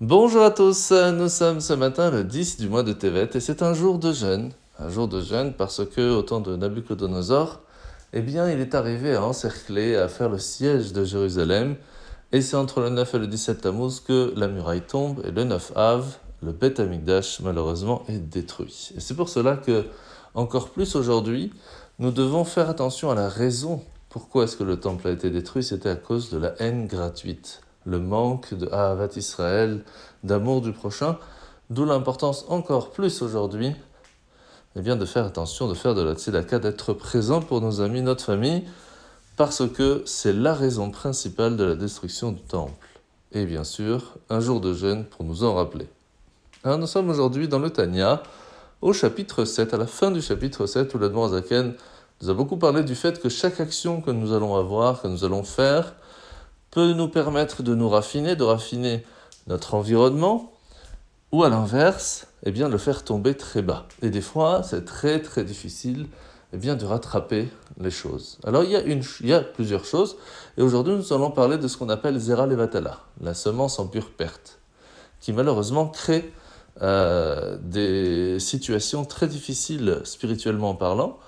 Bonjour à tous, nous sommes ce matin le 10 du mois de Tevet et c'est un jour de jeûne. Un jour de jeûne parce que, au temps de Nabucodonosor, eh bien, il est arrivé à encercler, à faire le siège de Jérusalem. Et c'est entre le 9 et le 17 Tammuz que la muraille tombe et le 9 Av, le Beth Amikdash, malheureusement, est détruit. Et c'est pour cela que, encore plus aujourd'hui, nous devons faire attention à la raison pourquoi est-ce que le temple a été détruit. C'était à cause de la haine gratuite le manque de Ahavat Israël, d'amour du prochain, d'où l'importance encore plus aujourd'hui eh bien, de faire attention, de faire de la tzedaka, d'être présent pour nos amis, notre famille, parce que c'est la raison principale de la destruction du temple. Et bien sûr, un jour de jeûne pour nous en rappeler. Alors, nous sommes aujourd'hui dans le Tanya, au chapitre 7, à la fin du chapitre 7, où l'Admor Zaken nous a beaucoup parlé du fait que chaque action que nous allons avoir, que nous allons faire, nous permettre de nous raffiner, de raffiner notre environnement, ou à l'inverse, eh bien, le faire tomber très bas. Et des fois, c'est très très difficile eh bien, de rattraper les choses. Alors, il y, a une, il y a plusieurs choses, et aujourd'hui, nous allons parler de ce qu'on appelle Zera Levatala, la semence en pure perte, qui malheureusement crée euh, des situations très difficiles spirituellement parlant,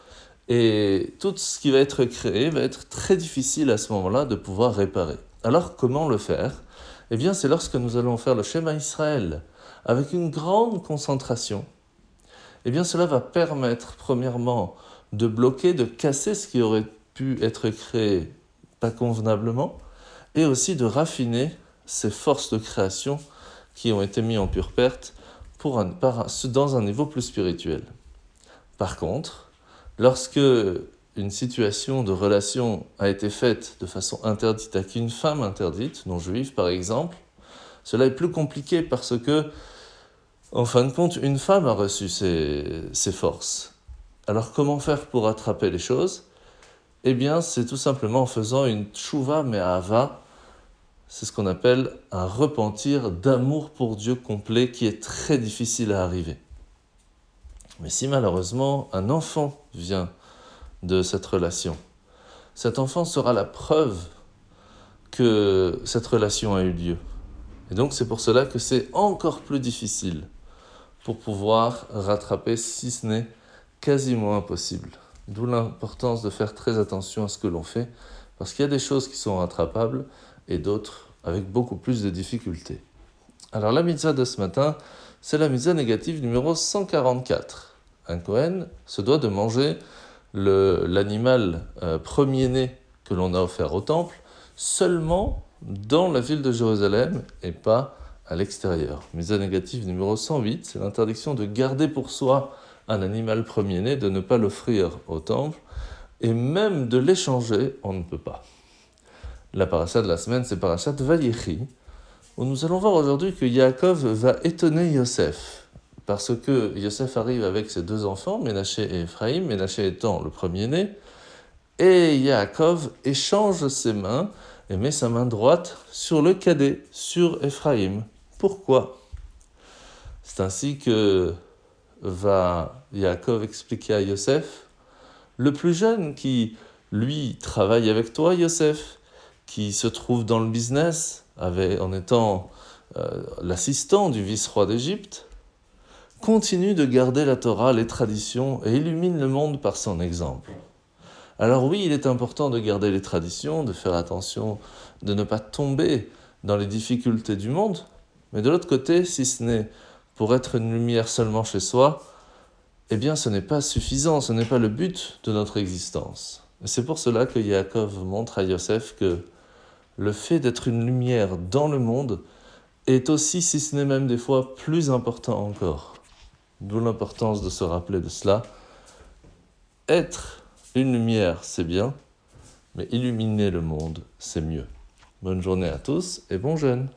et tout ce qui va être créé va être très difficile à ce moment-là de pouvoir réparer. Alors comment le faire? Eh bien c'est lorsque nous allons faire le schéma Israël avec une grande concentration. Eh bien cela va permettre premièrement de bloquer, de casser ce qui aurait pu être créé pas convenablement et aussi de raffiner ces forces de création qui ont été mises en pure perte pour dans un niveau plus spirituel. Par contre, lorsque une situation de relation a été faite de façon interdite avec une femme interdite, non juive par exemple, cela est plus compliqué parce que, en fin de compte, une femme a reçu ses, forces. Alors comment faire pour attraper les choses? Eh bien, c'est tout simplement en faisant une tchouva mais ava, c'est ce qu'on appelle un repentir d'amour pour Dieu complet qui est très difficile à arriver. Mais si malheureusement un enfant vient de cette relation. Cet enfant sera la preuve que cette relation a eu lieu. Et donc c'est pour cela que c'est encore plus difficile pour pouvoir rattraper, si ce n'est quasiment impossible. D'où l'importance de faire très attention à ce que l'on fait, parce qu'il y a des choses qui sont rattrapables et d'autres avec beaucoup plus de difficultés. Alors la mitzvah de ce matin, c'est la mitzvah négative numéro 144. Un Kohen se doit de manger l'animal euh, premier-né que l'on a offert au temple seulement dans la ville de Jérusalem et pas à l'extérieur. Mise négative numéro 108, c'est l'interdiction de garder pour soi un animal premier-né, de ne pas l'offrir au temple, et même de l'échanger, on ne peut pas. La parasha de la semaine, c'est parasha de Vayechi, où nous allons voir aujourd'hui que Yaakov va étonner Yosef parce que Yosef arrive avec ses deux enfants, Ménaché et Ephraïm, Ménaché étant le premier-né, et Yaakov échange ses mains et met sa main droite sur le cadet, sur Ephraïm. Pourquoi? C'est ainsi que va Yaakov expliquer à Yosef, le plus jeune qui, lui, travaille avec toi, Yosef, qui se trouve dans le business, en étant euh, l'assistant du vice-roi d'Égypte, continue de garder la Torah, les traditions et illumine le monde par son exemple. Alors oui, il est important de garder les traditions, de faire attention, de ne pas tomber dans les difficultés du monde, mais de l'autre côté, si ce n'est pour être une lumière seulement chez soi, eh bien ce n'est pas suffisant, ce n'est pas le but de notre existence. C'est pour cela que Yaakov montre à Yosef que le fait d'être une lumière dans le monde est aussi, si ce n'est même des fois, plus important encore. D'où l'importance de se rappeler de cela. Être une lumière, c'est bien, mais illuminer le monde, c'est mieux. Bonne journée à tous et bon jeûne